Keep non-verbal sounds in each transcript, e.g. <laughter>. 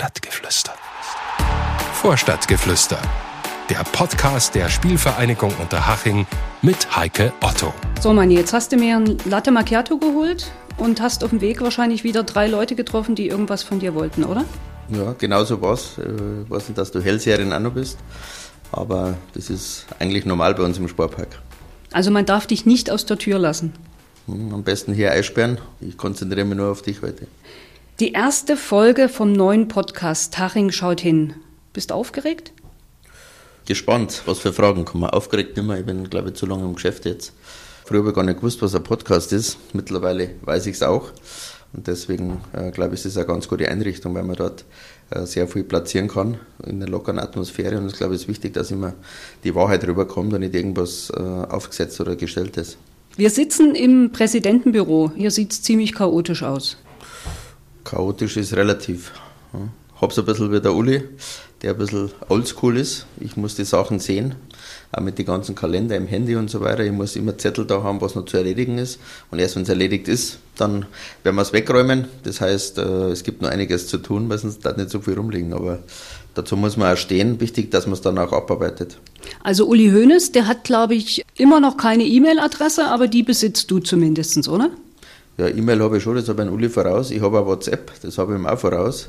Vorstadtgeflüster. Vorstadtgeflüster. Der Podcast der Spielvereinigung Unterhaching mit Heike Otto. So, Manni, jetzt hast du mir ein Latte Macchiato geholt und hast auf dem Weg wahrscheinlich wieder drei Leute getroffen, die irgendwas von dir wollten, oder? Ja, genau so war's. Ich äh, weiß nicht, dass du Hellseherin auch noch bist, aber das ist eigentlich normal bei uns im Sportpark. Also man darf dich nicht aus der Tür lassen. Hm, am besten hier einsperren. Ich konzentriere mich nur auf dich heute. Die erste Folge vom neuen Podcast Taching schaut hin. Bist du aufgeregt? Gespannt, was für Fragen kommen. Aufgeregt immer. Ich bin, glaube ich, zu lange im Geschäft jetzt. Früher habe ich gar nicht gewusst, was ein Podcast ist. Mittlerweile weiß ich es auch. Und deswegen äh, glaube ich, ist es eine ganz gute Einrichtung, weil man dort äh, sehr viel platzieren kann in einer lockeren Atmosphäre. Und ich glaube, es ist wichtig, dass immer die Wahrheit rüberkommt und nicht irgendwas äh, aufgesetzt oder gestellt ist. Wir sitzen im Präsidentenbüro. Hier sieht es ziemlich chaotisch aus. Chaotisch ist relativ. Ja. Hab's ein bisschen wie der Uli, der ein bisschen oldschool ist. Ich muss die Sachen sehen, auch mit den ganzen Kalender im Handy und so weiter. Ich muss immer Zettel da haben, was noch zu erledigen ist. Und erst wenn es erledigt ist, dann werden wir es wegräumen. Das heißt, äh, es gibt noch einiges zu tun, weil sonst da nicht so viel rumliegen. Aber dazu muss man auch stehen. Wichtig, dass man es dann auch abarbeitet. Also Uli Hoeneß, der hat, glaube ich, immer noch keine E-Mail-Adresse, aber die besitzt du zumindest, oder? Ja, E-Mail habe ich schon, das habe ich an Uli voraus. Ich habe auch WhatsApp, das habe ich ihm auch voraus.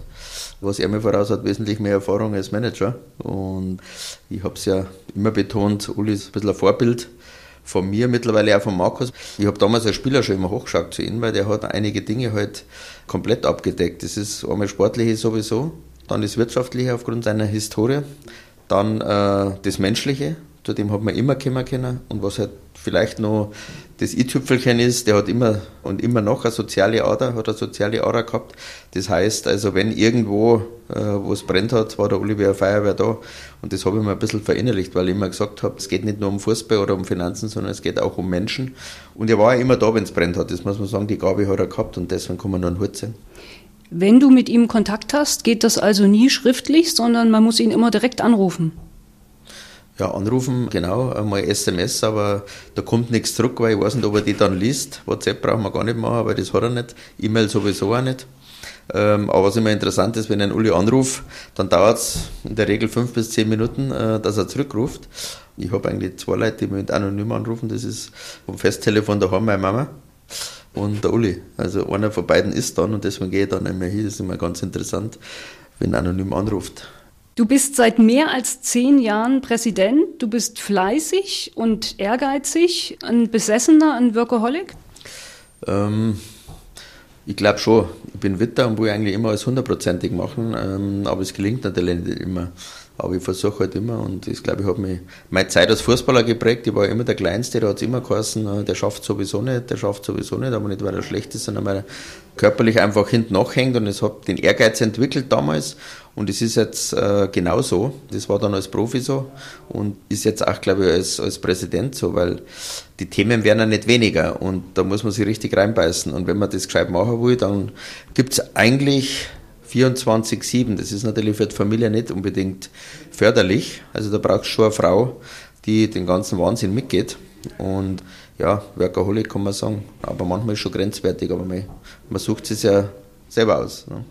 Was er mir voraus hat, wesentlich mehr Erfahrung als Manager. Und ich habe es ja immer betont, Uli ist ein bisschen ein Vorbild von mir, mittlerweile auch von Markus. Ich habe damals als Spieler schon immer hochgeschaut zu ihm, weil der hat einige Dinge halt komplett abgedeckt. Das ist einmal sportliche sowieso, dann das wirtschaftliche aufgrund seiner Historie, dann äh, das menschliche, zu dem hat man immer kommen können. Und was halt vielleicht noch das i-Tüpfelchen ist, der hat immer und immer noch eine soziale Ader, hat eine soziale Ader gehabt. Das heißt, also wenn irgendwo, äh, wo es brennt hat, war der Oliver Feuerwehr da. Und das habe ich mir ein bisschen verinnerlicht, weil ich immer gesagt habe, es geht nicht nur um Fußball oder um Finanzen, sondern es geht auch um Menschen. Und er war ja immer da, wenn es brennt hat. Das muss man sagen, die Gabe hat er gehabt und deswegen kann man nur einen Hut sehen. Wenn du mit ihm Kontakt hast, geht das also nie schriftlich, sondern man muss ihn immer direkt anrufen. Ja, anrufen, genau, einmal SMS, aber da kommt nichts zurück, weil ich weiß nicht, ob er die dann liest. WhatsApp brauchen wir gar nicht machen, weil das hat er nicht. E-Mail sowieso auch nicht. Ähm, aber was immer interessant ist, wenn einen Uli anrufe, dann dauert es in der Regel fünf bis zehn Minuten, äh, dass er zurückruft. Ich habe eigentlich zwei Leute, die mich anonym anrufen. Das ist vom Festtelefon daheim meine Mama und der Uli. Also einer von beiden ist dann und deswegen gehe ich dann nicht mehr hin. Das ist immer ganz interessant, wenn anonym anruft. Du bist seit mehr als zehn Jahren Präsident. Du bist fleißig und ehrgeizig, ein Besessener, ein Workaholic? Ähm, ich glaube schon. Ich bin Witter und will eigentlich immer alles hundertprozentig machen, ähm, aber es gelingt natürlich nicht immer. Aber ich versuche halt immer und das glaube ich hat mich meine Zeit als Fußballer geprägt. Ich war immer der Kleinste, da hat es immer geheißen, äh, der schafft sowieso nicht, der schafft sowieso nicht, aber nicht weil er schlecht ist, sondern weil er körperlich einfach hinten nachhängt und es hat den Ehrgeiz entwickelt damals und es ist jetzt äh, genauso. Das war dann als Profi so und ist jetzt auch, glaube ich, als, als Präsident so, weil die Themen werden ja nicht weniger und da muss man sich richtig reinbeißen. Und wenn man das gescheit machen will, dann gibt es eigentlich 24-7. Das ist natürlich für die Familie nicht unbedingt förderlich. Also da brauchst du schon eine Frau, die den ganzen Wahnsinn mitgeht. Und ja, Workaholic kann man sagen. Aber manchmal ist schon grenzwertig, aber man, man sucht es ja selber aus. Ne?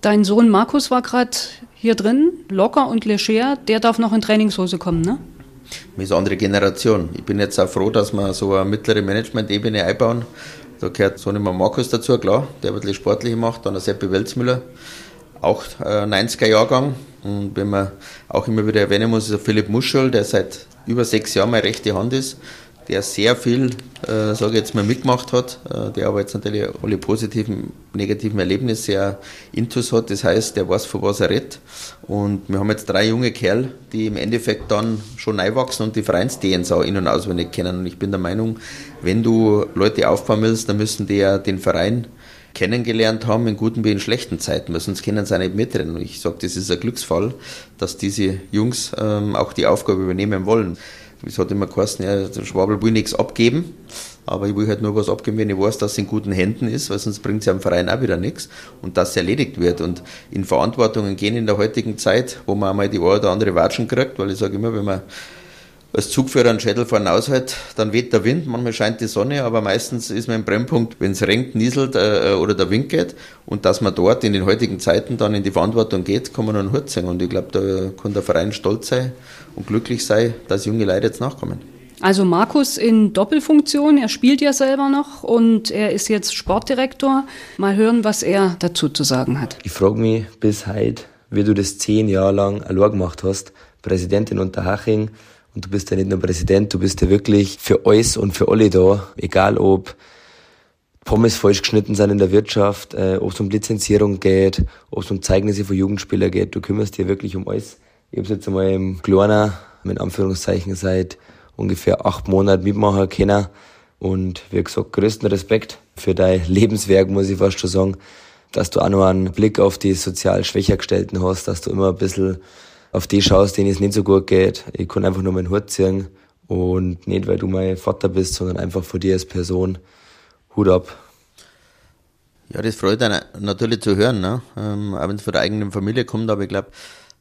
Dein Sohn Markus war gerade hier drin, locker und leger. Der darf noch in Trainingshose kommen, ne? Das ist eine andere Generation. Ich bin jetzt auch froh, dass wir so eine mittlere Management-Ebene einbauen. Da gehört so mehr Markus dazu, klar, der wird sportlich gemacht, dann der Seppi Welzmüller, auch äh, 90er-Jahrgang. Und wenn man auch immer wieder erwähnen muss, ist der Philipp Muschel, der seit über sechs Jahren meine rechte Hand ist der sehr viel, äh, sage ich jetzt mal, mitgemacht hat, äh, der aber jetzt natürlich alle positiven, negativen Erlebnisse sehr intus hat. Das heißt, der weiß, von was er redet. Und wir haben jetzt drei junge Kerl, die im Endeffekt dann schon einwachsen und die Vereins-DNS in- und auswendig kennen. Und ich bin der Meinung, wenn du Leute aufbauen willst, dann müssen die ja den Verein kennengelernt haben in guten wie in schlechten Zeiten, weil sonst können sie auch nicht mitrennen. Und ich sage, das ist ein Glücksfall, dass diese Jungs ähm, auch die Aufgabe übernehmen wollen es hat immer geheißen, ja, der Schwabel will nichts abgeben, aber ich will halt nur was abgeben, wenn ich weiß, dass es in guten Händen ist, weil sonst bringt es ja am Verein auch wieder nichts und dass es erledigt wird. Und in Verantwortungen gehen in der heutigen Zeit, wo man einmal die eine oder andere Watschen kriegt, weil ich sage immer, wenn man als Zugführer einen Schädel vorne aushält, dann weht der Wind, manchmal scheint die Sonne, aber meistens ist man im Brennpunkt, wenn es regnet, nieselt äh, oder der Wind geht. Und dass man dort in den heutigen Zeiten dann in die Verantwortung geht, kann man nur einen Hut sehen. Und ich glaube, da kann der Verein stolz sein und glücklich sein, dass junge Leute jetzt nachkommen. Also Markus in Doppelfunktion, er spielt ja selber noch und er ist jetzt Sportdirektor. Mal hören, was er dazu zu sagen hat. Ich frage mich bis heute, wie du das zehn Jahre lang allein gemacht hast, Präsidentin Unterhaching, und du bist ja nicht nur Präsident, du bist ja wirklich für alles und für alle da, egal ob Pommes falsch geschnitten sind in der Wirtschaft, äh, ob es um Lizenzierung geht, ob es um Zeugnisse von Jugendspielern geht, du kümmerst dir wirklich um alles. Ich habe jetzt einmal im Kleiner, mit Anführungszeichen, seit ungefähr acht Monaten mitmachen können. Und wie gesagt, größten Respekt für dein <laughs> Lebenswerk, muss ich fast schon sagen, dass du auch noch einen Blick auf die sozial schwächer gestellten hast, dass du immer ein bisschen auf die schaust, denen es nicht so gut geht. Ich kann einfach nur meinen Hut ziehen und nicht, weil du mein Vater bist, sondern einfach vor dir als Person. Hut ab. Ja, das freut einen natürlich zu hören, ne? Ähm, auch wenn es von der eigenen Familie kommt, aber ich glaube,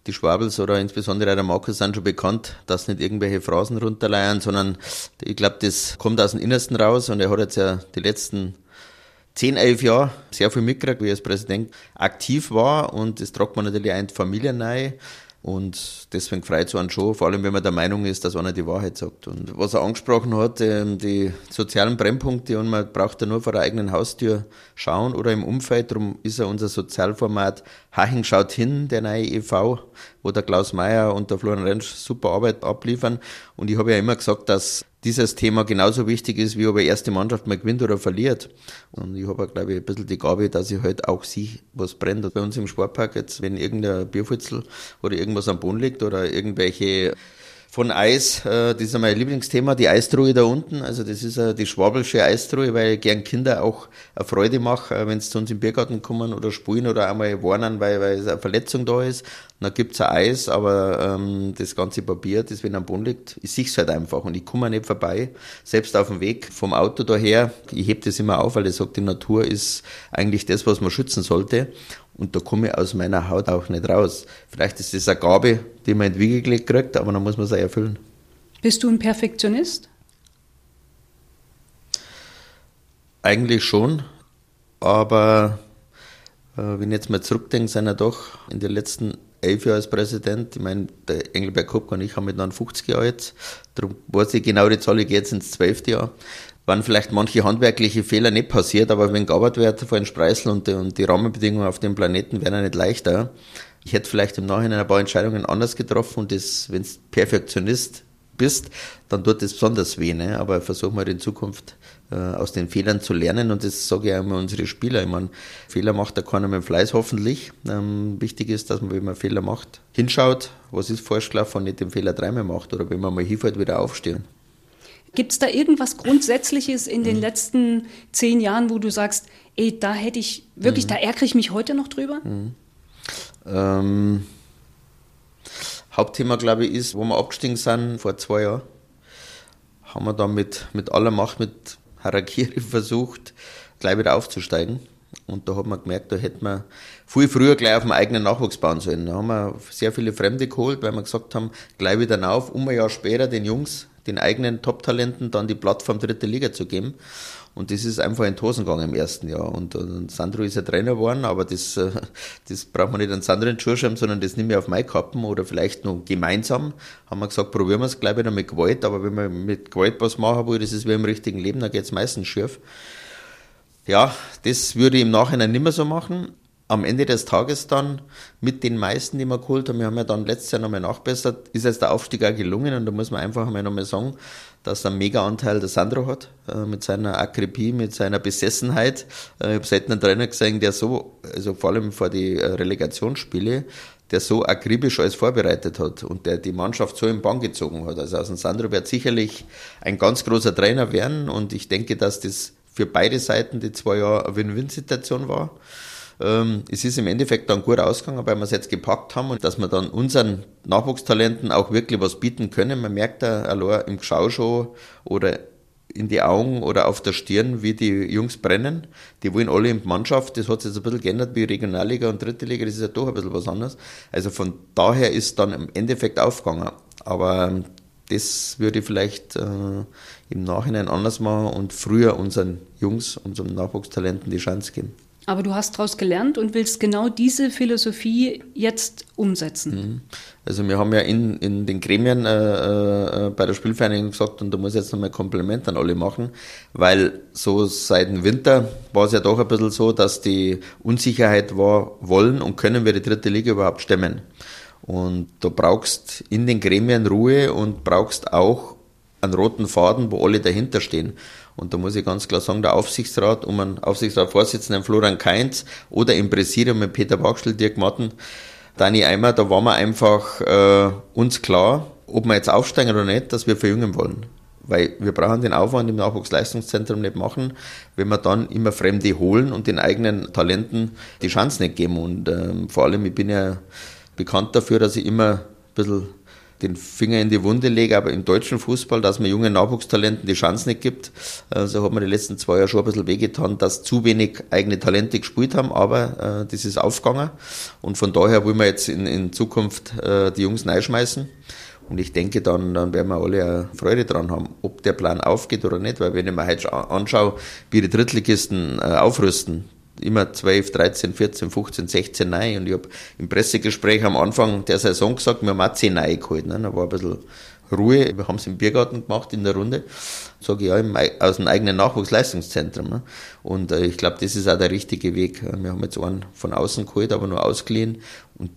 die Schwabels oder insbesondere der Markus sind schon bekannt, dass nicht irgendwelche Phrasen runterleiern, sondern ich glaube, das kommt aus dem Innersten raus und er hat jetzt ja die letzten 10, 11 Jahre sehr viel mitgekriegt, wie er als Präsident aktiv war und das tragt man natürlich auch in die Familie rein. Und deswegen freut es einen schon, vor allem wenn man der Meinung ist, dass einer die Wahrheit sagt. Und was er angesprochen hat, ähm, die sozialen Brennpunkte, und man braucht ja nur vor der eigenen Haustür schauen oder im Umfeld. Darum ist ja unser Sozialformat Haching schaut hin, der neue e.V., wo der Klaus Mayer und der Florian Rentsch super Arbeit abliefern. Und ich habe ja immer gesagt, dass dieses Thema genauso wichtig ist, wie ob eine erste Mannschaft mal gewinnt oder verliert. Und ich habe, glaube ich, ein bisschen die Gabe, dass ich halt auch sehe, was brennt. Und bei uns im Sportpark jetzt, wenn irgendein Bierfutzel oder irgendwas am Boden liegt oder irgendwelche von Eis, äh, das ist mein Lieblingsthema, die Eistruhe da unten. Also das ist äh, die schwabelsche Eistruhe, weil ich gern Kinder auch eine Freude mache, äh, wenn sie zu uns im Biergarten kommen oder spielen oder einmal warnen, weil, weil eine Verletzung da ist. Dann gibt's ein Eis, aber ähm, das ganze Papier, das wenn am Boden liegt, ich sehe halt einfach und ich komme nicht vorbei. Selbst auf dem Weg vom Auto daher, ich heb das immer auf, weil ich sage, die Natur ist eigentlich das, was man schützen sollte. Und da komme ich aus meiner Haut auch nicht raus. Vielleicht ist das eine Gabe, die man gelegt kriegt, aber dann muss man auch erfüllen. Bist du ein Perfektionist? Eigentlich schon, aber äh, wenn ich jetzt mal zurückdenke, sind ja doch in den letzten elf Jahren als Präsident, ich meine, der Engelberg Kopka und ich haben mit 50 Jahre jetzt, darum weiß ich genau die Zahl, ich gehe jetzt ins zwölfte Jahr waren vielleicht manche handwerkliche Fehler nicht passiert, aber wenn gearbeitet wird vor den Spreißel und die, und die Rahmenbedingungen auf dem Planeten wären ja nicht leichter. Ich hätte vielleicht im Nachhinein ein paar Entscheidungen anders getroffen und wenn du Perfektionist bist, dann tut das besonders weh. Ne? Aber versuchen wir in Zukunft äh, aus den Fehlern zu lernen und das sage ich auch immer unsere Spieler. Ich meine, Fehler macht da keiner mit Fleiß hoffentlich. Ähm, wichtig ist, dass man, wenn man Fehler macht, hinschaut, was ist falsch gelaufen und nicht den Fehler dreimal macht oder wenn man mal hinfällt, wieder aufstehen. Gibt es da irgendwas Grundsätzliches in den mhm. letzten zehn Jahren, wo du sagst, ey, da hätte ich wirklich, mhm. da ärgere ich mich heute noch drüber? Mhm. Ähm, Hauptthema, glaube ich, ist, wo wir abgestiegen sind vor zwei Jahren, haben wir dann mit, mit aller Macht, mit Harakiri <laughs> versucht, gleich wieder aufzusteigen. Und da hat man gemerkt, da hätte man viel früher gleich auf dem eigenen Nachwuchs bauen sollen. Da haben wir sehr viele Fremde geholt, weil wir gesagt haben, gleich wieder auf, um ein Jahr später den Jungs den eigenen Top-Talenten dann die Plattform dritte Liga zu geben. Und das ist einfach in die Hosen gegangen im ersten Jahr. Und, und Sandro ist ja Trainer geworden, aber das, äh, das braucht man nicht an Sandro in den Schuhschirm, sondern das nehmen wir auf meine Kappen oder vielleicht noch gemeinsam. Haben wir gesagt, probieren wir es gleich wieder mit Gewalt, aber wenn man mit Gewalt was machen will, das ist wie im richtigen Leben, dann geht es meistens schief. Ja, das würde ich im Nachhinein nicht mehr so machen am Ende des Tages dann mit den meisten, die wir geholt haben, wir haben ja dann letztes Jahr nochmal nachbessert, ist jetzt der Aufstieg auch gelungen und da muss man einfach einmal nochmal sagen, dass ein Mega-Anteil der Sandro hat, äh, mit seiner Akribie, mit seiner Besessenheit. Äh, ich habe selten einen Trainer gesehen, der so, also vor allem vor die äh, Relegationsspiele, der so akribisch alles vorbereitet hat und der die Mannschaft so im Bann gezogen hat. Also aus dem Sandro wird sicherlich ein ganz großer Trainer werden und ich denke, dass das für beide Seiten die zwei Jahre eine Win-Win-Situation war. Ähm, es ist im Endeffekt dann gut ausgegangen, weil wir es jetzt gepackt haben und dass wir dann unseren Nachwuchstalenten auch wirklich was bieten können. Man merkt da allein im Schauschau oder in die Augen oder auf der Stirn, wie die Jungs brennen. Die wollen alle in die Mannschaft. Das hat sich jetzt ein bisschen geändert wie Regionalliga und Dritte Liga. Das ist ja doch ein bisschen was anderes. Also von daher ist dann im Endeffekt aufgegangen. Aber ähm, das würde ich vielleicht äh, im Nachhinein anders machen und früher unseren Jungs, unseren Nachwuchstalenten die Chance geben. Aber du hast daraus gelernt und willst genau diese Philosophie jetzt umsetzen. Mhm. Also wir haben ja in, in den Gremien äh, äh, bei der Spielvereinigung gesagt, und da muss ich jetzt nochmal Kompliment an alle machen, weil so seit dem Winter war es ja doch ein bisschen so, dass die Unsicherheit war, wollen und können wir die dritte Liga überhaupt stemmen. Und du brauchst in den Gremien Ruhe und brauchst auch einen roten Faden, wo alle dahinter stehen. Und da muss ich ganz klar sagen, der Aufsichtsrat um einen Aufsichtsratsvorsitzenden Florian Kainz oder im Präsidium mit Peter Wachstel, Dirk Matten, Dani Eimer, da waren wir einfach äh, uns klar, ob wir jetzt aufsteigen oder nicht, dass wir verjüngen wollen. Weil wir brauchen den Aufwand im Nachwuchsleistungszentrum nicht machen, wenn wir dann immer Fremde holen und den eigenen Talenten die Chance nicht geben. Und ähm, vor allem, ich bin ja bekannt dafür, dass ich immer ein bisschen den Finger in die Wunde lege, aber im deutschen Fußball, dass man jungen Nachwuchstalenten die Chance nicht gibt. Also hat man die letzten zwei Jahre schon ein bisschen wehgetan, dass zu wenig eigene Talente gespielt haben, aber äh, das ist aufgegangen. Und von daher wollen wir jetzt in, in Zukunft äh, die Jungs neischmeißen. Und ich denke, dann, dann werden wir alle Freude dran haben, ob der Plan aufgeht oder nicht. Weil wenn ich mir heute anschaue, wie die Drittligisten äh, aufrüsten, immer 12, 13, 14, 15, 16 nein. Und ich habe im Pressegespräch am Anfang der Saison gesagt, wir haben auch 10 nein geholt. Ne? Da war ein bisschen Ruhe. Wir haben es im Biergarten gemacht in der Runde. Sage ich ja, im, aus dem eigenen Nachwuchsleistungszentrum. Ne? Und äh, ich glaube, das ist auch der richtige Weg. Wir haben jetzt einen von außen geholt, aber nur ausgeliehen. Und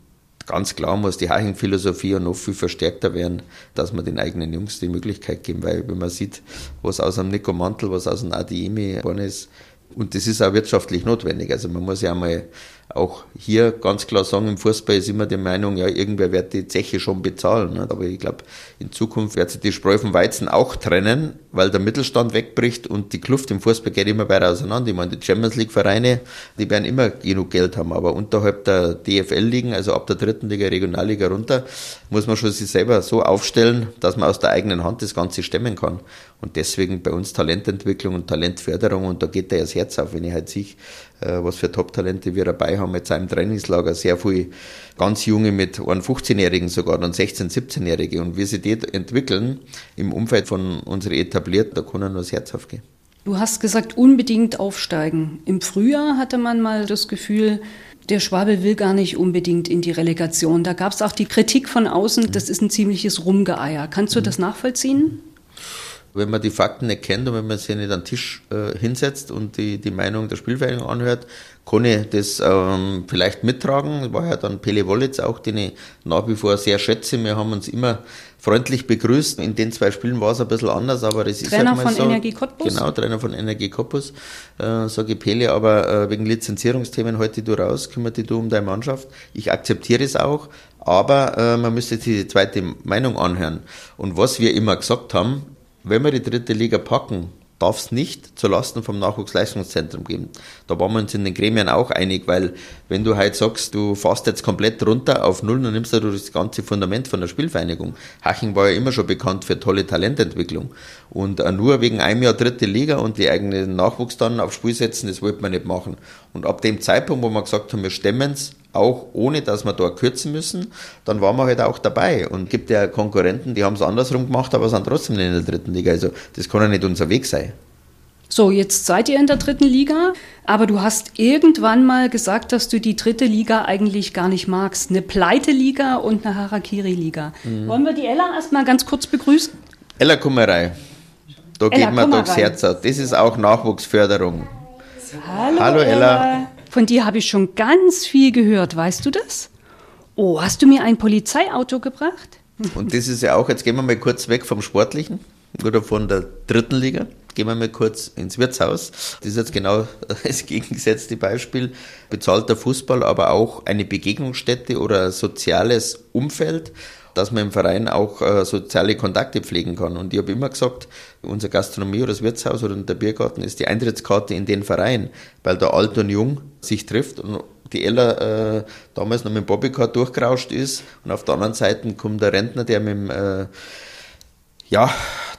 ganz klar muss die Haching-Philosophie noch viel verstärkter werden, dass man den eigenen Jungs die Möglichkeit geben, weil wenn man sieht, was aus dem Nico Mantel, was aus dem Adiemi geworden ist, und das ist auch wirtschaftlich notwendig. Also man muss ja einmal auch hier ganz klar sagen, im Fußball ist immer die Meinung, ja, irgendwer wird die Zeche schon bezahlen. Aber ich glaube, in Zukunft wird sich die Spreu vom Weizen auch trennen, weil der Mittelstand wegbricht und die Kluft im Fußball geht immer weiter auseinander. Ich meine, die Champions League Vereine, die werden immer genug Geld haben, aber unterhalb der DFL liegen, also ab der dritten Liga, Regionalliga runter, muss man schon sich selber so aufstellen, dass man aus der eigenen Hand das Ganze stemmen kann. Und deswegen bei uns Talententwicklung und Talentförderung und da geht da ja das Herz auf, wenn ich halt sehe, was für Top-Talente wir dabei haben, jetzt einem Trainingslager, sehr viel ganz junge mit einem 15-Jährigen sogar, dann 16-, 17-Jährige und wie sie die entwickeln im Umfeld von unseren Etablierten, da kann nur das Herz aufgehen. Du hast gesagt, unbedingt aufsteigen. Im Frühjahr hatte man mal das Gefühl, der Schwabe will gar nicht unbedingt in die Relegation. Da gab es auch die Kritik von außen, das ist ein ziemliches Rumgeeier. Kannst du das nachvollziehen? Wenn man die Fakten nicht kennt und wenn man sich nicht an den Tisch äh, hinsetzt und die, die Meinung der Spielvereinigung anhört, kann ich das ähm, vielleicht mittragen. War ja dann Pele Wollitz auch, den ich nach wie vor sehr schätze. Wir haben uns immer freundlich begrüßt. In den zwei Spielen war es ein bisschen anders, aber das Trainer ist halt mal von Energie Cottbus? Genau, Trainer von Energie Cottbus, äh, sage ich Pele, aber äh, wegen Lizenzierungsthemen heute du raus, kümmert dich du um deine Mannschaft. Ich akzeptiere es auch, aber äh, man müsste die zweite Meinung anhören. Und was wir immer gesagt haben, wenn wir die dritte Liga packen, darf es nicht zulasten vom Nachwuchsleistungszentrum geben. Da waren wir uns in den Gremien auch einig, weil wenn du halt sagst, du fährst jetzt komplett runter auf Null, dann nimmst du das ganze Fundament von der Spielvereinigung. Haching war ja immer schon bekannt für tolle Talententwicklung. Und äh, nur wegen einem Jahr dritte Liga und die eigenen Nachwuchs dann aufs Spiel setzen, das wollte man nicht machen. Und ab dem Zeitpunkt, wo wir gesagt haben, wir stemmen es, auch ohne dass wir da kürzen müssen, dann waren wir halt auch dabei. Und gibt ja Konkurrenten, die haben es andersrum gemacht, aber sind trotzdem in der dritten Liga. Also das kann ja nicht unser Weg sein. So, jetzt seid ihr in der dritten Liga, aber du hast irgendwann mal gesagt, dass du die dritte Liga eigentlich gar nicht magst. Eine Pleite-Liga und eine Harakiri-Liga. Mhm. Wollen wir die Ella erstmal ganz kurz begrüßen? Ella Kummerei. Da Ella, geht mir doch das Herz auf. Das ist auch Nachwuchsförderung. Hallo, Hallo Ella. Ella. Von dir habe ich schon ganz viel gehört, weißt du das? Oh, hast du mir ein Polizeiauto gebracht? Und das ist ja auch, jetzt gehen wir mal kurz weg vom Sportlichen oder von der dritten Liga. Gehen wir mal kurz ins Wirtshaus. Das ist jetzt genau <laughs> das gegengesetzte Beispiel. Bezahlter Fußball, aber auch eine Begegnungsstätte oder ein soziales Umfeld dass man im Verein auch äh, soziale Kontakte pflegen kann. Und ich habe immer gesagt, unser Gastronomie oder das Wirtshaus oder der Biergarten ist die Eintrittskarte in den Verein, weil da alt und jung sich trifft und die Ella äh, damals noch mit dem Bobbycar durchgerauscht ist und auf der anderen Seite kommt der Rentner, der mit dem äh, ja,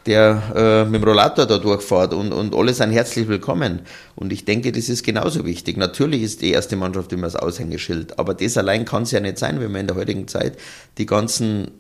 der äh, mit dem Rollator da durchfährt und, und alle sind herzlich willkommen. Und ich denke, das ist genauso wichtig. Natürlich ist die erste Mannschaft immer das Aushängeschild, aber das allein kann es ja nicht sein, wenn man in der heutigen Zeit die ganzen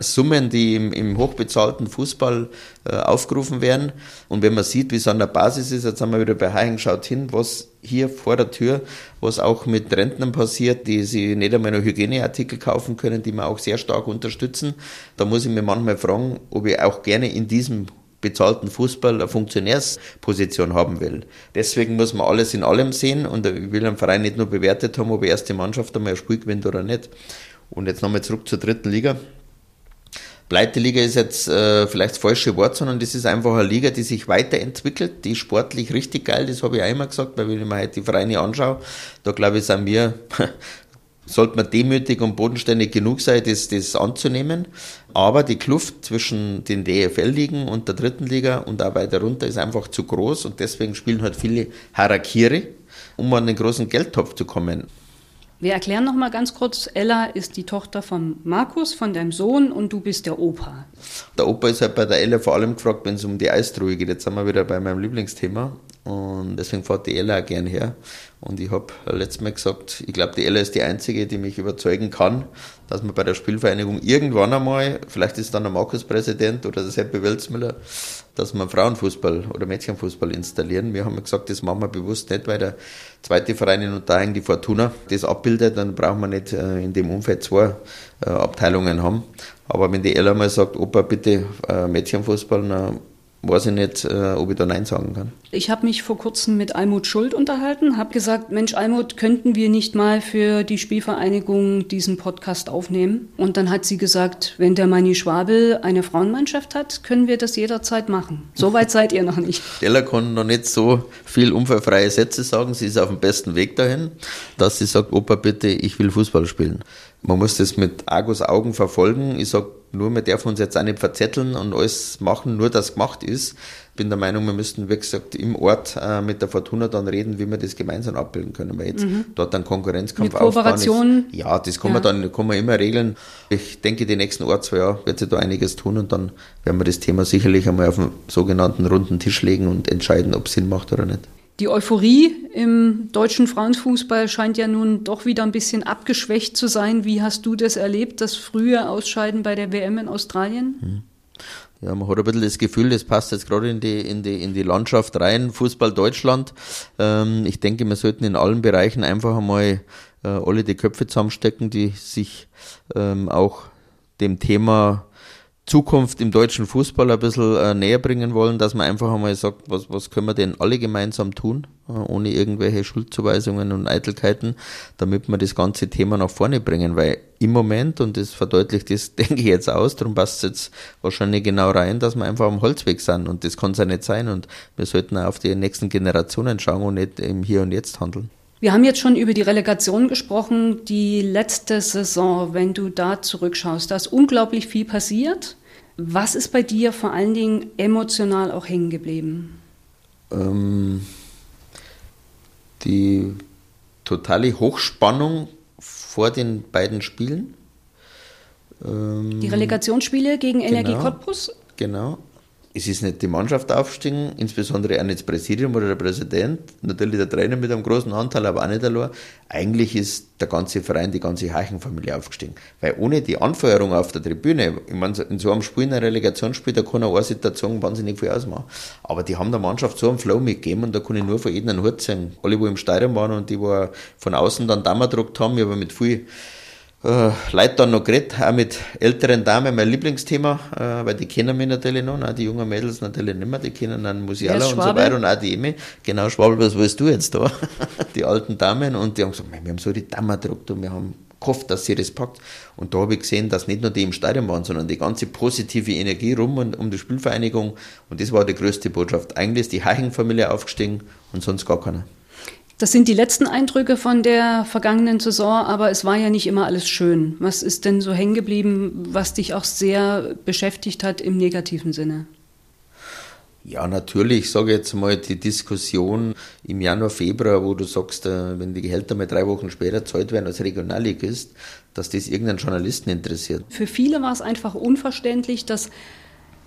Summen, die im, im hochbezahlten Fußball äh, aufgerufen werden. Und wenn man sieht, wie es an der Basis ist, jetzt haben wir wieder bei Haing, schaut hin, was hier vor der Tür, was auch mit Rentnern passiert, die sich nicht einmal noch Hygieneartikel kaufen können, die wir auch sehr stark unterstützen. Da muss ich mir manchmal fragen, ob ich auch gerne in diesem bezahlten Fußball eine Funktionärsposition haben will. Deswegen muss man alles in allem sehen und ich will einen Verein nicht nur bewertet haben, ob die erste Mannschaft einmal ein Spiel gewinnt oder nicht. Und jetzt nochmal zurück zur dritten Liga. Pleite-Liga ist jetzt äh, vielleicht das falsche Wort, sondern das ist einfach eine Liga, die sich weiterentwickelt, die sportlich richtig geil, das habe ich auch immer gesagt, weil wenn ich mir heute die Vereine anschaue, da glaube ich, sind wir, <laughs> sollte man demütig und bodenständig genug sein, das, das anzunehmen. Aber die Kluft zwischen den DFL-Ligen und der dritten Liga und auch weiter runter ist einfach zu groß und deswegen spielen halt viele Harakiri, um an den großen Geldtopf zu kommen. Wir erklären noch mal ganz kurz, Ella ist die Tochter von Markus, von deinem Sohn und du bist der Opa. Der Opa ist halt bei der Ella vor allem gefragt, wenn es um die Eistruhe geht. Jetzt sind wir wieder bei meinem Lieblingsthema und deswegen fährt die Ella auch gern her. Und ich habe letztes Mal gesagt, ich glaube, die Ella ist die Einzige, die mich überzeugen kann, dass man bei der Spielvereinigung irgendwann einmal, vielleicht ist dann der Markus Präsident oder der Seppe Welzmüller, dass wir Frauenfußball oder Mädchenfußball installieren. Wir haben gesagt, das machen wir bewusst nicht, weil der zweite Verein in Unterhaching, die Fortuna, das abbildet, dann brauchen wir nicht äh, in dem Umfeld zwei äh, Abteilungen haben. Aber wenn die Ella mal sagt, Opa, bitte äh, Mädchenfußball, dann weiß ich nicht, äh, ob ich da Nein sagen kann. Ich habe mich vor kurzem mit Almut Schuld unterhalten, habe gesagt, Mensch Almut, könnten wir nicht mal für die Spielvereinigung diesen Podcast aufnehmen? Und dann hat sie gesagt, wenn der Manni Schwabel eine Frauenmannschaft hat, können wir das jederzeit machen. So weit seid ihr noch nicht. <laughs> Stella kann noch nicht so viel unfallfreie Sätze sagen. Sie ist auf dem besten Weg dahin, dass sie sagt, Opa, bitte, ich will Fußball spielen. Man muss das mit Argus Augen verfolgen. Ich sage nur, wir dürfen uns jetzt auch nicht verzetteln und alles machen, nur dass gemacht ist. Bin der Meinung, wir müssten, wie gesagt, im Ort äh, mit der Fortuna dann reden, wie wir das gemeinsam abbilden können. Weil jetzt mhm. dort einen Konkurrenzkampf mit Kooperation. Ist, ja, das kann ja. man dann kann man immer regeln. Ich denke, die nächsten Ort, zwei Jahre wird sich da einiges tun und dann werden wir das Thema sicherlich einmal auf den sogenannten runden Tisch legen und entscheiden, ob es Sinn macht oder nicht. Die Euphorie im deutschen Frauenfußball scheint ja nun doch wieder ein bisschen abgeschwächt zu sein. Wie hast du das erlebt, das frühe Ausscheiden bei der WM in Australien? Hm. Ja, man hat ein bisschen das Gefühl, das passt jetzt gerade in die, in die, in die Landschaft rein, Fußball Deutschland. Ähm, ich denke, wir sollten in allen Bereichen einfach einmal äh, alle die Köpfe zusammenstecken, die sich ähm, auch dem Thema Zukunft im deutschen Fußball ein bisschen äh, näher bringen wollen, dass man einfach einmal sagt, was, was können wir denn alle gemeinsam tun, äh, ohne irgendwelche Schuldzuweisungen und Eitelkeiten, damit wir das ganze Thema nach vorne bringen, weil im Moment, und das verdeutlicht das, <laughs> denke ich jetzt aus, darum passt es jetzt wahrscheinlich genau rein, dass wir einfach am Holzweg sind. Und das kann es ja nicht sein. Und wir sollten auch auf die nächsten Generationen schauen und nicht im Hier und Jetzt handeln. Wir haben jetzt schon über die Relegation gesprochen, die letzte Saison, wenn du da zurückschaust. Da ist unglaublich viel passiert. Was ist bei dir vor allen Dingen emotional auch hängen geblieben? Ähm, die totale Hochspannung vor den beiden Spielen. Ähm, die Relegationsspiele gegen Energie genau, Cottbus? Genau es ist nicht die Mannschaft aufgestiegen, insbesondere auch nicht das Präsidium oder der Präsident, natürlich der Trainer mit einem großen Anteil, aber auch nicht allein. Eigentlich ist der ganze Verein, die ganze Heichenfamilie aufgestiegen. Weil ohne die Anfeuerung auf der Tribüne, ich meine, in so einem Spiel, in einem Relegationsspiel, da kann eine Situation wahnsinnig viel ausmachen. Aber die haben der Mannschaft so einen Flow mitgegeben und da kann ich nur von jedem einen Hut sagen. Alle, die im Stadion waren und die, die von außen dann Daumen gedruckt haben, ich habe mit viel äh, Leute dann noch geredet, auch mit älteren Damen, mein Lieblingsthema, äh, weil die kennen mich natürlich noch, auch die jungen Mädels natürlich nicht mehr, die kennen dann Musiala und so weiter und auch die Emi. Genau, Schwabel, was willst du jetzt da? <laughs> die alten Damen und die haben gesagt, wir haben so die Damen gedruckt und wir haben gehofft, dass sie das packt. Und da habe ich gesehen, dass nicht nur die im Stadion waren, sondern die ganze positive Energie rum und um die Spielvereinigung. Und das war die größte Botschaft. Eigentlich ist die Heichen-Familie aufgestiegen und sonst gar keiner. Das sind die letzten Eindrücke von der vergangenen Saison, aber es war ja nicht immer alles schön. Was ist denn so hängen geblieben, was dich auch sehr beschäftigt hat im negativen Sinne? Ja, natürlich, ich sage jetzt mal die Diskussion im Januar, Februar, wo du sagst, äh, wenn die Gehälter mal drei Wochen später zahlt werden als Regionalligist, dass das irgendeinen Journalisten interessiert. Für viele war es einfach unverständlich, dass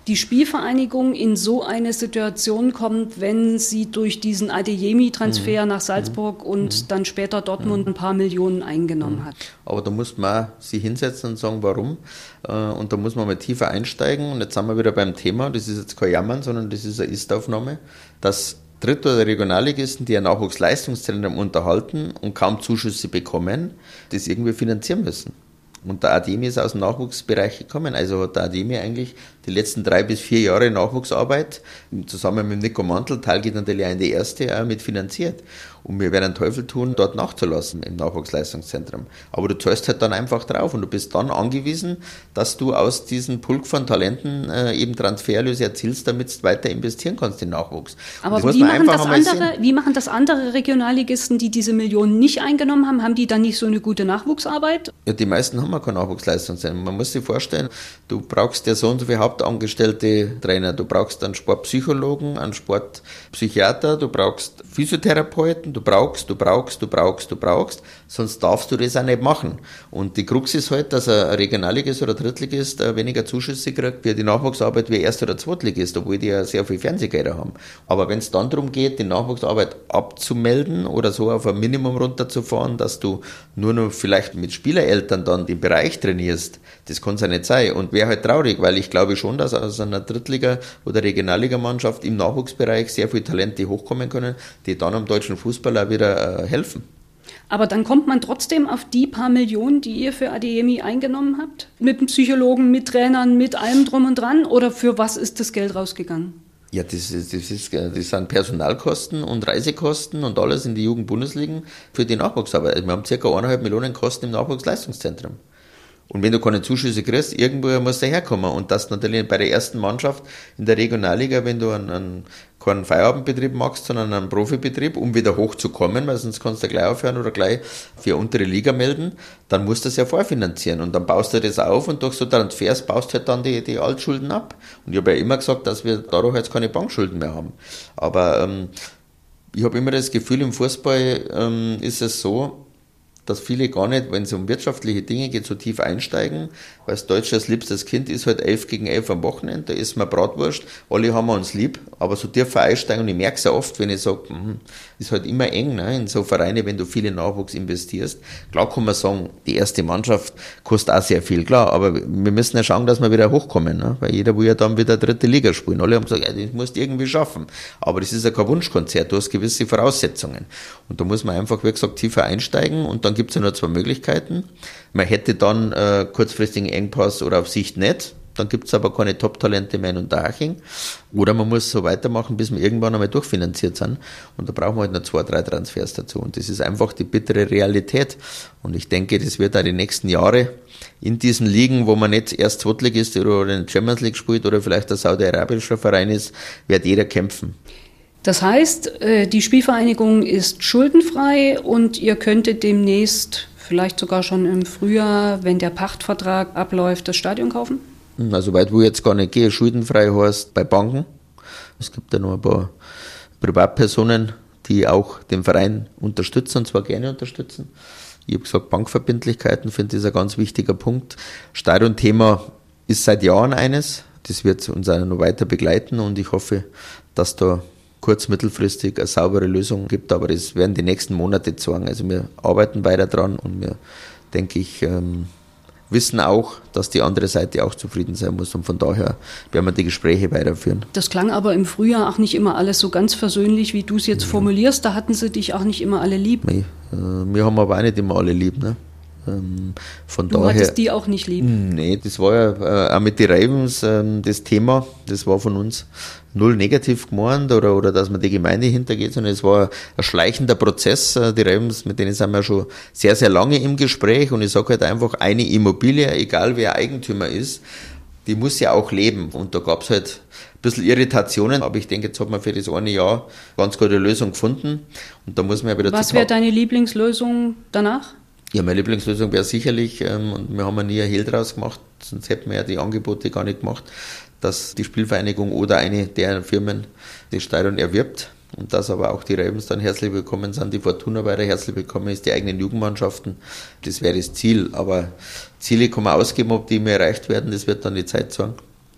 die Spielvereinigung in so eine Situation kommt, wenn sie durch diesen Adeyemi-Transfer mhm. nach Salzburg und mhm. dann später Dortmund ein paar Millionen eingenommen mhm. hat. Aber da muss man sich hinsetzen und sagen, warum. Äh, und da muss man mal tiefer einsteigen. Und jetzt sind wir wieder beim Thema, das ist jetzt kein Jammern, sondern das ist eine Ist-Aufnahme, dass Dritt- oder Regionalligisten, die ein Nachwuchsleistungszentrum unterhalten und kaum Zuschüsse bekommen, das irgendwie finanzieren müssen. Und der Ademi ist aus dem Nachwuchsbereich gekommen. Also hat der Ademi eigentlich die letzten drei bis vier Jahre Nachwuchsarbeit zusammen mit Nico Mantel, Teil geht natürlich auch in die erste, auch mit finanziert. Und wir werden einen Teufel tun, dort nachzulassen im Nachwuchsleistungszentrum. Aber du zahlst halt dann einfach drauf und du bist dann angewiesen, dass du aus diesen Pulk von Talenten äh, eben Transferlöse erzielst, damit du weiter investieren kannst in Nachwuchs. Aber wie machen, das andere, wie machen das andere Regionalligisten, die diese Millionen nicht eingenommen haben? Haben die dann nicht so eine gute Nachwuchsarbeit? Ja, die meisten haben ja kein Nachwuchsleistungszentrum. Man muss sich vorstellen, du brauchst ja so und so viele hauptangestellte Trainer, du brauchst einen Sportpsychologen, einen Sportpsychiater, du brauchst Physiotherapeuten, du brauchst, du brauchst, du brauchst, du brauchst, sonst darfst du das auch nicht machen. Und die Krux ist halt, dass ein Regionalligist oder Drittligist äh, weniger Zuschüsse kriegt für die Nachwuchsarbeit wie Erst- oder Zweitligist, obwohl die ja sehr viel Fernsehgelder haben. Aber wenn es dann darum geht, die Nachwuchsarbeit abzumelden oder so auf ein Minimum runterzufahren, dass du nur noch vielleicht mit Spielereltern dann den Bereich trainierst, das kann es ja nicht sein. Und wäre halt traurig, weil ich glaube schon, dass aus einer Drittliga- oder Regionalligamannschaft im Nachwuchsbereich sehr viele Talente hochkommen können, die dann am deutschen Fußball auch wieder äh, helfen. Aber dann kommt man trotzdem auf die paar Millionen, die ihr für Adeyemi eingenommen habt? Mit dem Psychologen, mit Trainern, mit allem drum und dran? Oder für was ist das Geld rausgegangen? Ja, das, ist, das, ist, das sind Personalkosten und Reisekosten und alles in die Jugendbundesligen für die Nachwuchsarbeit. Wir haben circa eineinhalb Millionen Kosten im Nachwuchsleistungszentrum. Und wenn du keine Zuschüsse kriegst, irgendwo musst du herkommen. Und das natürlich bei der ersten Mannschaft in der Regionalliga, wenn du einen, einen, keinen Feierabendbetrieb machst, sondern einen Profibetrieb, um wieder hochzukommen, weil sonst kannst du gleich aufhören oder gleich für untere Liga melden, dann musst du das ja vorfinanzieren. Und dann baust du das auf und durch so Transfers baust du halt dann die, die Altschulden ab. Und ich habe ja immer gesagt, dass wir dadurch jetzt keine Bankschulden mehr haben. Aber ähm, ich habe immer das Gefühl, im Fußball ähm, ist es so, dass viele gar nicht, wenn es um wirtschaftliche Dinge geht, so tief einsteigen, weil das Deutsche als liebstes Kind ist halt elf gegen elf am Wochenende, da ist man Bratwurst, alle haben wir uns lieb, aber so tief einsteigen und ich merke es ja oft, wenn ich sage, hm, ist halt immer eng ne, in so Vereine, wenn du viel in Nachwuchs investierst. Klar kann man sagen, die erste Mannschaft kostet auch sehr viel, klar, aber wir müssen ja schauen, dass wir wieder hochkommen, ne, weil jeder will ja dann wieder dritte Liga spielen. Alle haben gesagt, ja, das musst du irgendwie schaffen. Aber das ist ja kein Wunschkonzert, du hast gewisse Voraussetzungen. Und da muss man einfach, wie gesagt, tiefer einsteigen und dann gibt es ja nur zwei Möglichkeiten. Man hätte dann äh, kurzfristigen Engpass oder auf Sicht nicht. Dann gibt es aber keine Top-Talente mehr in Unterhaching. Oder man muss so weitermachen, bis wir irgendwann einmal durchfinanziert sind. Und da brauchen wir halt noch zwei, drei Transfers dazu. Und das ist einfach die bittere Realität. Und ich denke, das wird auch die nächsten Jahre in diesen Ligen, wo man nicht erst Zweitligist oder in der Champions League spielt oder vielleicht ein saudi-arabischer Verein ist, wird jeder kämpfen. Das heißt, äh, die Spielvereinigung ist schuldenfrei und ihr könntet demnächst, vielleicht sogar schon im Frühjahr, wenn der Pachtvertrag abläuft, das Stadion kaufen? Also weit wo ich jetzt gar nicht gehe, schuldenfrei heißt bei Banken. Es gibt ja noch ein paar Privatpersonen, die auch den Verein unterstützen, und zwar gerne unterstützen. Ich habe gesagt, Bankverbindlichkeiten finde ich ein ganz wichtiger Punkt. Stadionthema ist seit Jahren eines. Das wird uns auch noch weiter begleiten und ich hoffe, dass da kurz-, mittelfristig eine saubere Lösung gibt, aber das werden die nächsten Monate zeigen. Also wir arbeiten weiter dran und wir, denke ich, ähm, wissen auch, dass die andere Seite auch zufrieden sein muss und von daher werden wir die Gespräche weiterführen. Das klang aber im Frühjahr auch nicht immer alles so ganz versöhnlich, wie du es jetzt ja. formulierst. Da hatten sie dich auch nicht immer alle lieb. Nee, äh, wir haben aber auch nicht immer alle lieb. Ne? Ähm, von du daher, hattest die auch nicht lieb? Nee, das war ja äh, auch mit den Ravens ähm, das Thema. Das war von uns null negativ gemeint oder, oder dass man die Gemeinde hintergeht, sondern es war ein schleichender Prozess. Äh, die Ravens, mit denen sind wir schon sehr, sehr lange im Gespräch und ich sage halt einfach, eine Immobilie, egal wer Eigentümer ist, die muss ja auch leben. Und da gab es halt ein bisschen Irritationen, aber ich denke, jetzt hat man für das eine Jahr ganz gute Lösung gefunden. Und da muss man ja wieder Was wäre deine Lieblingslösung danach? Ja, meine Lieblingslösung wäre sicherlich, ähm, und wir haben ja nie ein Hehl draus gemacht, sonst hätten wir ja die Angebote gar nicht gemacht, dass die Spielvereinigung oder eine der Firmen das Stadion erwirbt und dass aber auch die Ravens dann herzlich willkommen sind, die Fortuna weiter herzlich willkommen ist, die eigenen Jugendmannschaften. Das wäre das Ziel, aber Ziele kann man ausgeben, ob die immer erreicht werden, das wird dann die Zeit sagen.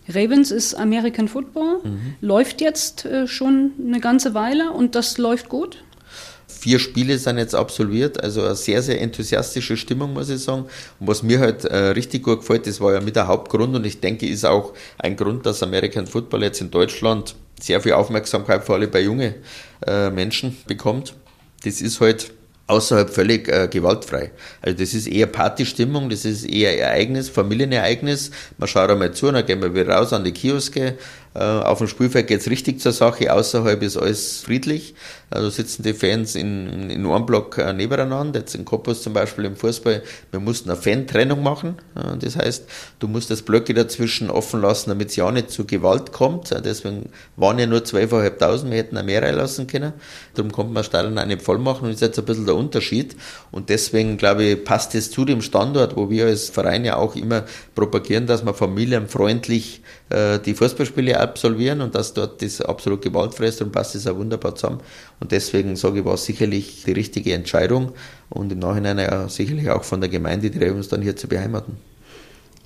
Ravens ist American Football, mhm. läuft jetzt äh, schon eine ganze Weile und das läuft gut. Vier Spiele sind jetzt absolviert, also eine sehr, sehr enthusiastische Stimmung, muss ich sagen. Und was mir halt äh, richtig gut gefällt, das war ja mit der Hauptgrund und ich denke, ist auch ein Grund, dass American Football jetzt in Deutschland sehr viel Aufmerksamkeit vor allem bei jungen äh, Menschen bekommt. Das ist halt außerhalb völlig äh, gewaltfrei. Also das ist eher Partystimmung, das ist eher Ereignis, Familienereignis. Man schaut einmal zu, dann gehen wir wieder raus an die Kioske, äh, auf dem Spielfeld geht's richtig zur Sache, außerhalb ist alles friedlich. Also sitzen die Fans in, in einem Block äh, nebeneinander. Jetzt in Cottbus zum Beispiel im Fußball, wir mussten eine Fan-Trennung machen. Das heißt, du musst das Blöcke dazwischen offen lassen, damit es ja nicht zu Gewalt kommt. Deswegen waren ja nur 12.500, wir hätten auch mehr reinlassen können. Darum konnte man Stadion auch nicht voll machen und das ist jetzt ein bisschen der Unterschied. Und deswegen, glaube ich, passt es zu dem Standort, wo wir als Verein ja auch immer propagieren, dass man familienfreundlich äh, die Fußballspiele absolvieren und dass dort das absolut gewaltfrei ist und passt das auch wunderbar zusammen. Und deswegen sage ich, war es sicherlich die richtige Entscheidung und im Nachhinein ja sicherlich auch von der Gemeinde, die uns dann hier zu beheimaten.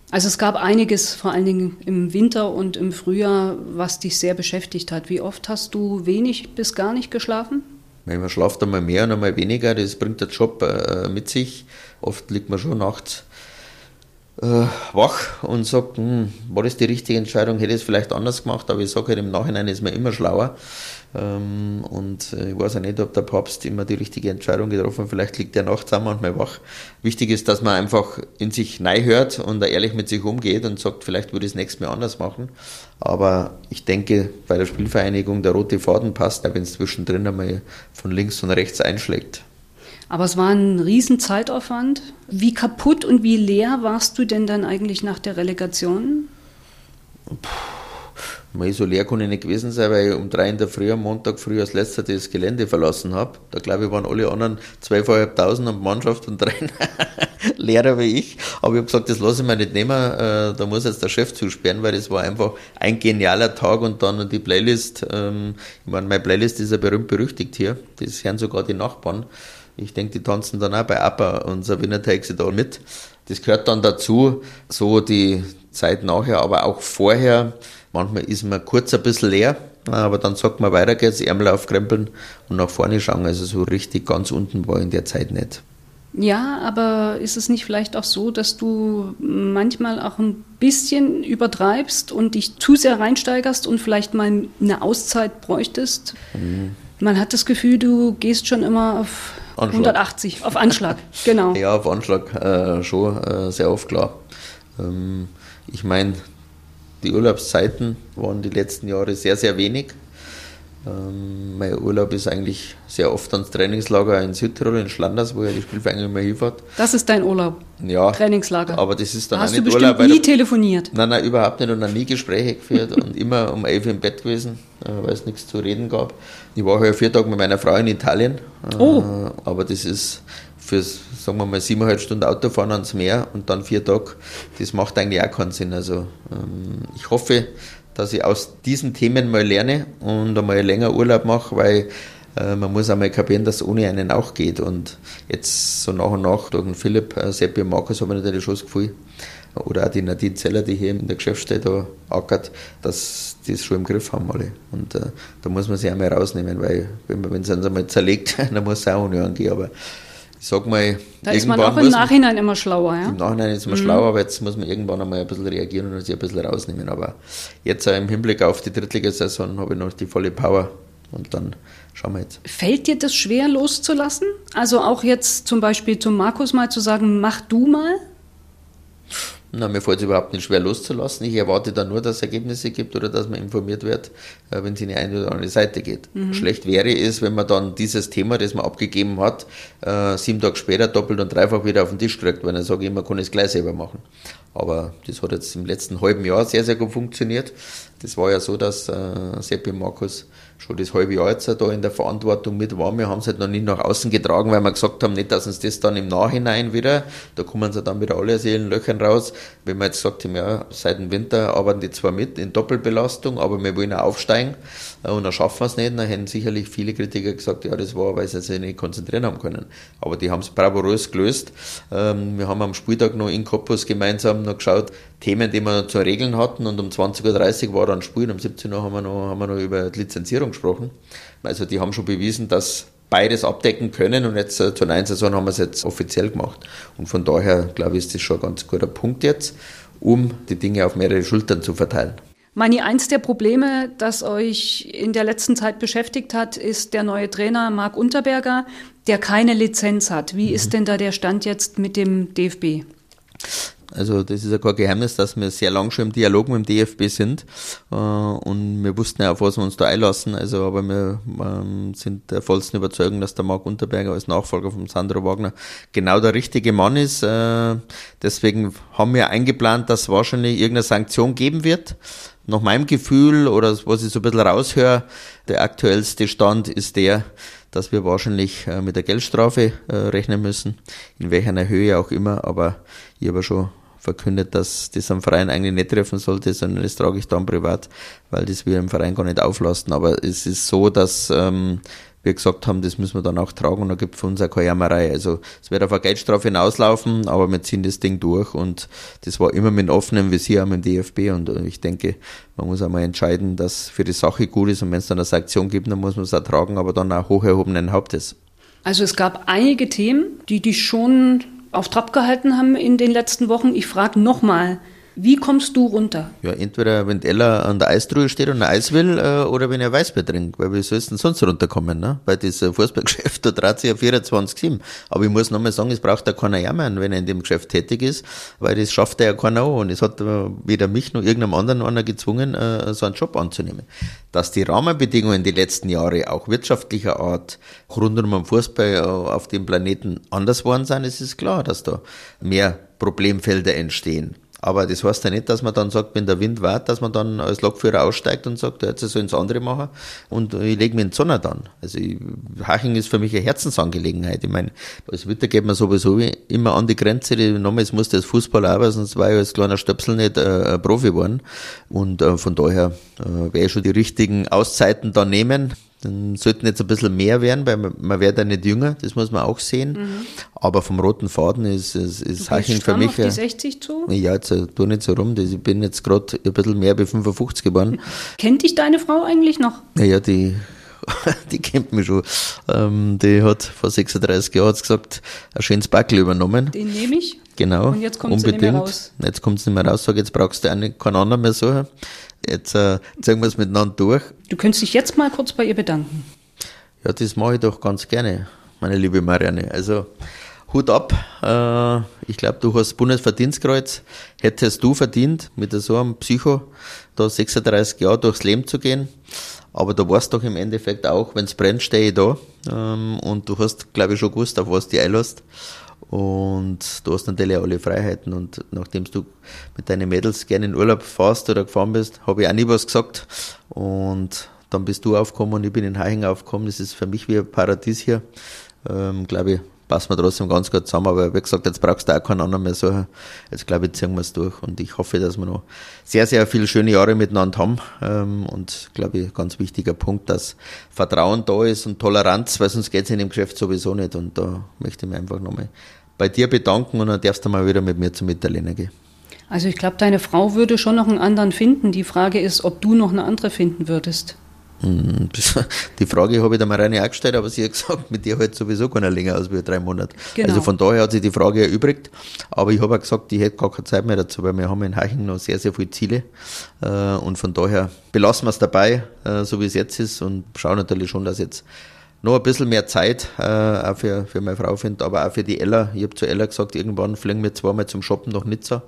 Also es gab einiges, vor allen Dingen im Winter und im Frühjahr, was dich sehr beschäftigt hat. Wie oft hast du wenig bis gar nicht geschlafen? Man schlaft einmal mehr und einmal weniger, das bringt der Job äh, mit sich. Oft liegt man schon nachts äh, wach und sagt, hm, war das die richtige Entscheidung, hätte ich es vielleicht anders gemacht, aber ich sage halt im Nachhinein ist man immer schlauer. Ähm, und äh, ich weiß auch nicht, ob der Papst immer die richtige Entscheidung getroffen hat. Vielleicht liegt er nachts auch manchmal wach. Wichtig ist, dass man einfach in sich neu hört und ehrlich mit sich umgeht und sagt, vielleicht würde ich es nächstes Mal anders machen. Aber ich denke, bei der Spielvereinigung der rote Faden passt, wenn es zwischendrin einmal von links und rechts einschlägt. Aber es war ein riesen Zeitaufwand. Wie kaputt und wie leer warst du denn dann eigentlich nach der Relegation? Puh, so leer kann ich nicht gewesen sein, weil ich um drei in der Früh am Montag früh als letzter das Gelände verlassen habe. Da glaube ich, waren alle anderen zweieinhalbtausend und Mannschaft und drei <laughs> leerer wie ich. Aber ich habe gesagt, das lasse ich mir nicht nehmen, äh, da muss jetzt der Chef zusperren, weil das war einfach ein genialer Tag und dann die Playlist. Ähm, ich meine, meine Playlist ist ja berühmt berüchtigt hier. Das hören sogar die Nachbarn. Ich denke, die tanzen dann auch bei ABBA und Sabina Takes It mit. Das gehört dann dazu, so die Zeit nachher, aber auch vorher. Manchmal ist man kurz ein bisschen leer, aber dann sagt man, weiter geht's, Ärmel aufkrempeln und nach vorne schauen. Also so richtig ganz unten war in der Zeit nicht. Ja, aber ist es nicht vielleicht auch so, dass du manchmal auch ein bisschen übertreibst und dich zu sehr reinsteigerst und vielleicht mal eine Auszeit bräuchtest? Mhm. Man hat das Gefühl, du gehst schon immer auf Anschlag. 180 auf Anschlag, <laughs> genau. ja, auf Anschlag äh, schon äh, sehr oft klar. Ähm, ich meine, die Urlaubszeiten waren die letzten Jahre sehr, sehr wenig. Ähm, mein Urlaub ist eigentlich sehr oft ans Trainingslager in Südtirol, in Schlanders, wo ja die Spielvereinigung immer hinfährt. Das ist dein Urlaub? Ja. Trainingslager? Aber das ist dann da auch hast nicht du Urlaub. Hast du nie telefoniert? Nein, nein, überhaupt nicht und noch nie Gespräche geführt und <laughs> immer um elf im Bett gewesen, äh, weil es nichts zu reden gab. Ich war ja vier Tage mit meiner Frau in Italien, äh, oh. aber das ist für, sagen wir mal, siebeneinhalb Stunden Autofahren ans Meer und dann vier Tage, das macht eigentlich auch keinen Sinn. Also ähm, ich hoffe, dass ich aus diesen Themen mal lerne und einmal länger Urlaub mache, weil äh, man muss einmal kapieren, dass es ohne einen auch geht. Und jetzt so nach und nach durch den Philipp, äh, Seppi und Markus habe ich natürlich schon das Gefühl, oder auch die Nadine Zeller, die hier in der Geschäftsstelle da ackert, dass die es schon im Griff haben alle. Und äh, da muss man sich einmal rausnehmen, weil wenn man es einmal zerlegt, <laughs> dann muss es auch ohne angehen. Aber ich sag mal, da ist man auch im Nachhinein man, immer schlauer. Ja? Im Nachhinein ist man mhm. schlauer, aber jetzt muss man irgendwann einmal ein bisschen reagieren und sich ein bisschen rausnehmen. Aber jetzt im Hinblick auf die Drittligasaison habe ich noch die volle Power und dann schauen wir jetzt. Fällt dir das schwer loszulassen? Also auch jetzt zum Beispiel zum Markus mal zu sagen, mach du mal? Na, mir fällt es überhaupt nicht schwer loszulassen. Ich erwarte dann nur, dass es Ergebnisse gibt oder dass man informiert wird, äh, wenn es in die eine oder andere Seite geht. Mhm. Schlecht wäre es, wenn man dann dieses Thema, das man abgegeben hat, äh, sieben Tage später doppelt und dreifach wieder auf den Tisch kriegt, weil dann sage ich immer, kann ich es gleich selber machen. Aber das hat jetzt im letzten halben Jahr sehr, sehr gut funktioniert. Das war ja so, dass äh, Seppi Markus schon das halbe Jahr jetzt da in der Verantwortung mit waren. Wir haben es halt noch nicht nach außen getragen, weil wir gesagt haben, nicht, dass uns das dann im Nachhinein wieder, da kommen sie dann wieder alle Seelenlöchern raus, wenn wir jetzt gesagt haben, ja, seit dem Winter arbeiten die zwar mit in Doppelbelastung, aber wir wollen auch aufsteigen äh, und dann schaffen wir es nicht. Dann hätten sicherlich viele Kritiker gesagt, ja, das war, weil sie sich nicht konzentrieren haben können. Aber die haben es bravourös gelöst. Ähm, wir haben am Spieltag noch in Cottbus gemeinsam noch geschaut, Themen, die wir zu regeln hatten und um 20.30 Uhr war dann Spiel, um 17 Uhr haben wir noch, haben wir noch über die Lizenzierung gesprochen. Also die haben schon bewiesen, dass beides abdecken können und jetzt äh, zur neuen Saison haben wir es jetzt offiziell gemacht. Und von daher, glaube ich, ist das schon ein ganz guter Punkt jetzt, um die Dinge auf mehrere Schultern zu verteilen. Mani, eins der Probleme, das euch in der letzten Zeit beschäftigt hat, ist der neue Trainer Marc Unterberger, der keine Lizenz hat. Wie mhm. ist denn da der Stand jetzt mit dem DFB? Also das ist ja kein Geheimnis, dass wir sehr lang schon im Dialog mit dem DFB sind äh, und wir wussten ja, auf was wir uns da einlassen. Also aber wir ähm, sind der vollsten Überzeugung, dass der Marc Unterberger als Nachfolger von Sandro Wagner genau der richtige Mann ist. Äh, deswegen haben wir eingeplant, dass es wahrscheinlich irgendeine Sanktion geben wird. Nach meinem Gefühl oder was ich so ein bisschen raushöre, der aktuellste Stand ist der, dass wir wahrscheinlich äh, mit der Geldstrafe rechnen müssen, in welcher Höhe auch immer, aber ich habe schon verkündet, dass das am Verein eigentlich nicht treffen sollte, sondern das trage ich dann privat, weil das wir im Verein gar nicht auflasten. Aber es ist so, dass ähm, wir gesagt haben, das müssen wir dann auch tragen und da gibt es für uns auch keine Jammerei. Also es wird auf eine Geldstrafe hinauslaufen, aber wir ziehen das Ding durch und das war immer mit offenem Visier dem DFB und ich denke, man muss einmal entscheiden, dass für die Sache gut ist und wenn es dann eine Sanktion gibt, dann muss man es auch tragen, aber dann auch hoch erhobenen Hauptes. Also es gab einige Themen, die dich schon auf Trab gehalten haben in den letzten Wochen. Ich frage nochmal, wie kommst du runter? Ja, entweder wenn Ella an der Eistruhe steht und ein Eis will, äh, oder wenn er Weißbier trinkt, weil wie sollst du denn sonst runterkommen, ne? Weil das Fußballgeschäft, <laughs> da dreht sich ja 24-7. Aber ich muss nochmal sagen, es braucht da keiner jammern, wenn er in dem Geschäft tätig ist, weil das schafft er ja keiner auch. Und es hat äh, weder mich noch irgendeinem anderen einer gezwungen, äh, so einen Job anzunehmen. Dass die Rahmenbedingungen die letzten Jahre auch wirtschaftlicher Art rund um den Fußball auf dem Planeten anders worden sind, ist es klar, dass da mehr Problemfelder entstehen. Aber das heißt ja nicht, dass man dann sagt, wenn der Wind weht, dass man dann als Lokführer aussteigt und sagt, jetzt soll ins andere machen und ich lege mich in die Sonne dann. Also ich, Haching ist für mich eine Herzensangelegenheit. Ich meine, als Witter geht man sowieso immer an die Grenze. Nochmals musste als Fußballer arbeiten, sonst war ich als kleiner Stöpsel nicht äh, Profi geworden. Und äh, von daher äh, werde ich schon die richtigen Auszeiten da nehmen. Dann sollten jetzt ein bisschen mehr werden, weil man, wird ja nicht jünger, das muss man auch sehen. Mhm. Aber vom roten Faden ist, ist, ist Haching für mich. Auf die 60 zu? Ja, jetzt äh, tu nicht so rum. Ich bin jetzt gerade ein bisschen mehr wie 55 geworden. <laughs> Kennt dich deine Frau eigentlich noch? Naja, die, <laughs> die kennt mich schon. Ähm, die hat vor 36 Jahren gesagt, ein schönes Backel übernommen. Den nehme ich. Genau. Und jetzt kommt sie nicht mehr raus. Jetzt kommt sie nicht mehr raus. Sag, jetzt brauchst du einen, keinen anderen mehr suchen. Jetzt äh, ziehen wir es miteinander durch. Du könntest dich jetzt mal kurz bei ihr bedanken. Ja, das mache ich doch ganz gerne, meine liebe Marianne. Also Hut ab. Äh, ich glaube, du hast Bundesverdienstkreuz. Hättest du verdient, mit so einem Psycho da 36 Jahre durchs Leben zu gehen. Aber du warst doch im Endeffekt auch, wenn es brennt, stehe ich da. Ähm, und du hast, glaube ich, schon gewusst, auf was du einlässt. Und du hast natürlich alle Freiheiten. Und nachdem du mit deinen Mädels gerne in Urlaub fährst oder gefahren bist, habe ich auch nie was gesagt. Und dann bist du aufgekommen und ich bin in Haiching aufgekommen. Das ist für mich wie ein Paradies hier. Ähm, glaube ich, passen wir trotzdem ganz gut zusammen. Aber wie gesagt, jetzt brauchst du auch keinen anderen mehr suchen. Jetzt glaube ich, ziehen wir es durch. Und ich hoffe, dass wir noch sehr, sehr viele schöne Jahre miteinander haben. Ähm, und glaube ich, ganz wichtiger Punkt, dass Vertrauen da ist und Toleranz, weil sonst geht es in dem Geschäft sowieso nicht. Und da möchte ich mich einfach nochmal bei dir bedanken und dann darfst du mal wieder mit mir zum Italiener gehen. Also ich glaube, deine Frau würde schon noch einen anderen finden. Die Frage ist, ob du noch eine andere finden würdest. Hm, die Frage habe ich der Marianne auch gestellt, aber sie hat gesagt, mit dir halt sowieso keiner länger als wir drei Monate. Genau. Also von daher hat sie die Frage erübrigt. Aber ich habe auch gesagt, ich hätte gar keine Zeit mehr dazu, weil wir haben in Haching noch sehr, sehr viele Ziele. Äh, und von daher belassen wir es dabei, äh, so wie es jetzt ist und schauen natürlich schon, dass jetzt noch ein bisschen mehr Zeit äh, auch für, für meine Frau finde, aber auch für die Ella. Ich habe zu Ella gesagt, irgendwann fliegen wir zweimal zum Shoppen nach Nizza.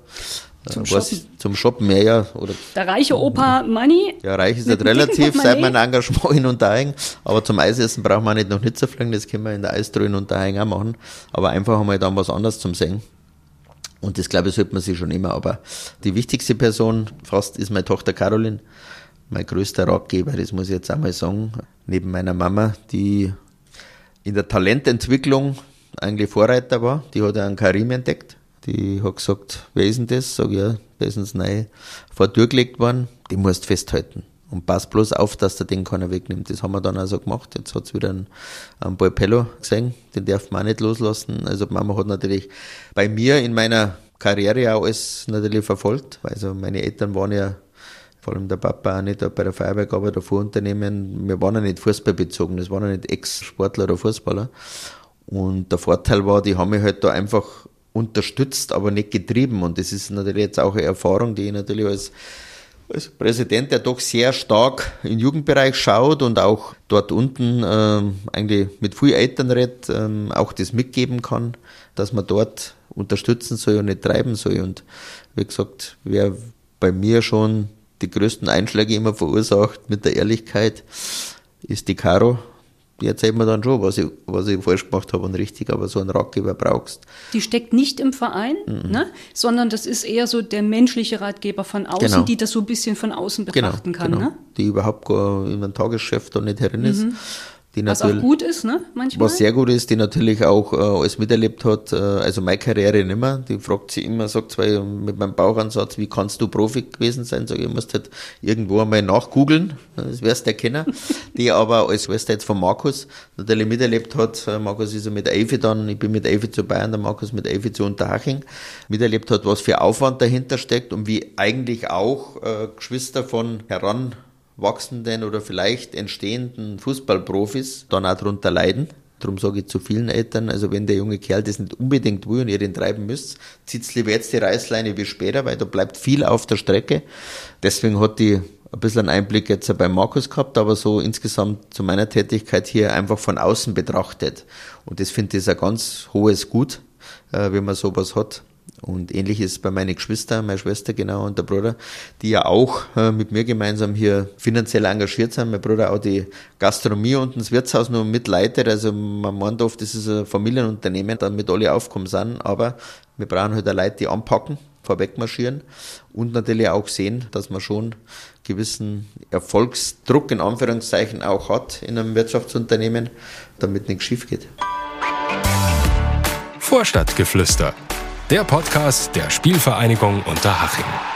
Zum, äh, Shoppen. zum Shoppen mehr, ja. Oder Der reiche Opa Money? Ja, reich ist nicht relativ, seit mein Engagement <laughs> in Unterhaching. Aber zum Eisessen braucht man nicht nach Nizza fliegen, das können wir in der Eistruhe in Unterhaching auch machen. Aber einfach haben wir dann was anderes zum Sehen. Und das glaube ich, sollte man sich schon immer. Aber die wichtigste Person fast ist meine Tochter Caroline mein größter Ratgeber, das muss ich jetzt einmal sagen, neben meiner Mama, die in der Talententwicklung eigentlich Vorreiter war. Die hat einen Karim entdeckt. Die hat gesagt, wer ist denn das? Sag ja, der ist uns neu vor durchgelegt worden. Die musst festhalten. Und pass bloß auf, dass der den keiner wegnimmt. Das haben wir dann also gemacht. Jetzt hat's wieder einen, einen Balpello gesehen. Den darf man auch nicht loslassen. Also Mama hat natürlich bei mir in meiner Karriere auch alles natürlich verfolgt. Also meine Eltern waren ja, vor allem der Papa auch nicht bei der Feuerwehr gearbeitet oder Vorunternehmen. Wir waren ja nicht fußballbezogen, das waren ja nicht Ex-Sportler oder Fußballer. Und der Vorteil war, die haben mich halt da einfach unterstützt, aber nicht getrieben. Und das ist natürlich jetzt auch eine Erfahrung, die ich natürlich als, als Präsident, der doch sehr stark im Jugendbereich schaut und auch dort unten ähm, eigentlich mit viel Eltern redet, ähm, auch das mitgeben kann, dass man dort unterstützen soll und nicht treiben soll. Und wie gesagt, wer bei mir schon die größten Einschläge immer verursacht mit der Ehrlichkeit, ist die Caro. Die erzählt mir dann schon, was ich, was ich falsch gemacht habe und richtig, aber so einen Ratgeber brauchst. Die steckt nicht im Verein, mhm. ne? sondern das ist eher so der menschliche Ratgeber von außen, genau. die das so ein bisschen von außen genau, betrachten genau, kann. Genau. Ne? Die überhaupt gar in einem Tagesgeschäft da nicht herin ist. Mhm. Die was auch gut ist, ne? Manchmal. Was sehr gut ist, die natürlich auch äh, alles miterlebt hat. Äh, also meine Karriere nicht mehr. Die fragt sie immer, sagt zwar mit meinem Bauchansatz, wie kannst du Profi gewesen sein? Sag ich, ich musst halt irgendwo einmal nachgoogeln, das wirst du erkennen. <laughs> die aber als Schwester jetzt von Markus natürlich miterlebt hat. Äh, Markus ist ja mit Eifi dann, ich bin mit Eifi zu Bayern, der Markus mit Eifi zu Unterhaching. Miterlebt hat, was für Aufwand dahinter steckt und wie eigentlich auch äh, Geschwister von heran wachsenden oder vielleicht entstehenden Fußballprofis dann auch darunter leiden. Darum sage ich zu vielen Eltern, also wenn der junge Kerl das nicht unbedingt will und ihr den treiben müsst, zieht lieber jetzt die Reißleine wie später, weil da bleibt viel auf der Strecke. Deswegen hat die ein bisschen einen Einblick jetzt bei Markus gehabt, aber so insgesamt zu meiner Tätigkeit hier einfach von außen betrachtet. Und das finde ich ein ganz hohes Gut, äh, wenn man sowas hat. Und ähnlich ist bei meinen Geschwistern, meine Schwester genau und der Bruder, die ja auch äh, mit mir gemeinsam hier finanziell engagiert sind. Mein Bruder auch die Gastronomie und das Wirtshaus nur mitleitet. Also man meint oft, das ist ein Familienunternehmen, damit alle aufkommen sind. Aber wir brauchen halt auch Leute, die anpacken, vorweg marschieren und natürlich auch sehen, dass man schon gewissen Erfolgsdruck in Anführungszeichen auch hat in einem Wirtschaftsunternehmen, damit nichts schief geht. Vorstadtgeflüster der Podcast der Spielvereinigung Unterhaching.